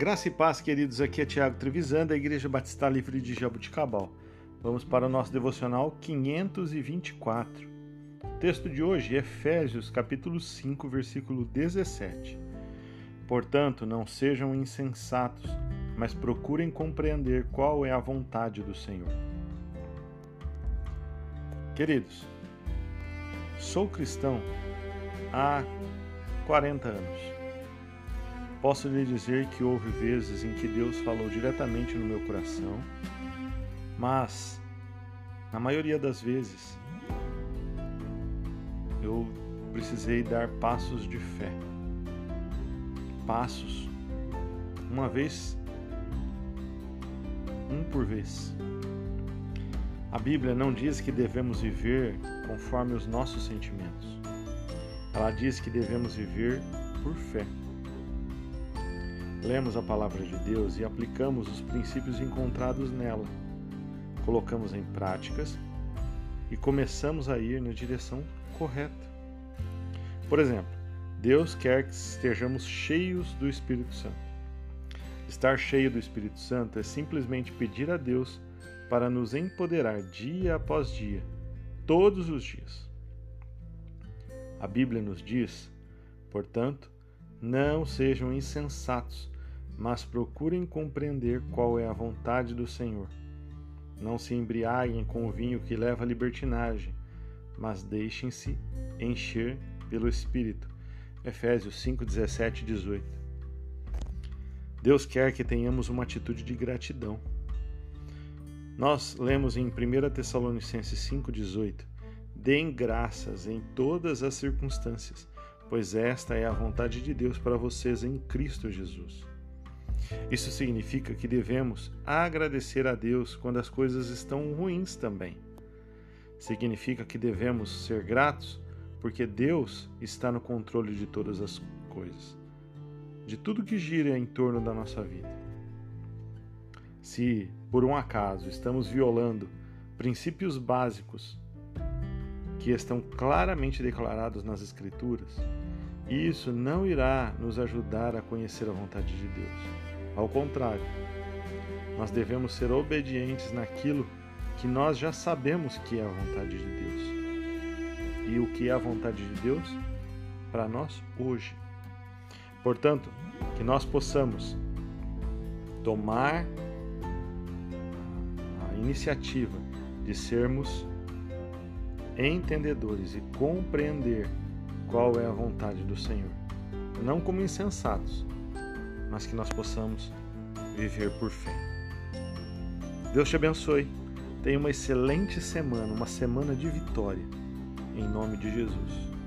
Graça e paz, queridos. Aqui é Tiago Trevisan, da Igreja Batista Livre de Jabuticabal. Vamos para o nosso devocional 524. O texto de hoje é Efésios, capítulo 5, versículo 17. Portanto, não sejam insensatos, mas procurem compreender qual é a vontade do Senhor. Queridos, sou cristão há 40 anos. Posso lhe dizer que houve vezes em que Deus falou diretamente no meu coração, mas na maioria das vezes eu precisei dar passos de fé. Passos, uma vez, um por vez. A Bíblia não diz que devemos viver conforme os nossos sentimentos. Ela diz que devemos viver por fé lemos a palavra de Deus e aplicamos os princípios encontrados nela, colocamos em práticas e começamos a ir na direção correta. Por exemplo, Deus quer que estejamos cheios do Espírito Santo. Estar cheio do Espírito Santo é simplesmente pedir a Deus para nos empoderar dia após dia, todos os dias. A Bíblia nos diz, portanto, não sejam insensatos, mas procurem compreender qual é a vontade do Senhor. Não se embriaguem com o vinho que leva à libertinagem, mas deixem-se encher pelo Espírito. Efésios 5, 17 e 18. Deus quer que tenhamos uma atitude de gratidão. Nós lemos em 1 Tessalonicenses 5,18: Deem graças em todas as circunstâncias, pois esta é a vontade de Deus para vocês em Cristo Jesus. Isso significa que devemos agradecer a Deus quando as coisas estão ruins também. Significa que devemos ser gratos porque Deus está no controle de todas as coisas, de tudo que gira em torno da nossa vida. Se, por um acaso, estamos violando princípios básicos que estão claramente declarados nas Escrituras, isso não irá nos ajudar a conhecer a vontade de Deus. Ao contrário, nós devemos ser obedientes naquilo que nós já sabemos que é a vontade de Deus. E o que é a vontade de Deus para nós hoje. Portanto, que nós possamos tomar a iniciativa de sermos entendedores e compreender qual é a vontade do Senhor, não como insensatos, mas que nós possamos viver por fé. Deus te abençoe. Tenha uma excelente semana, uma semana de vitória. Em nome de Jesus.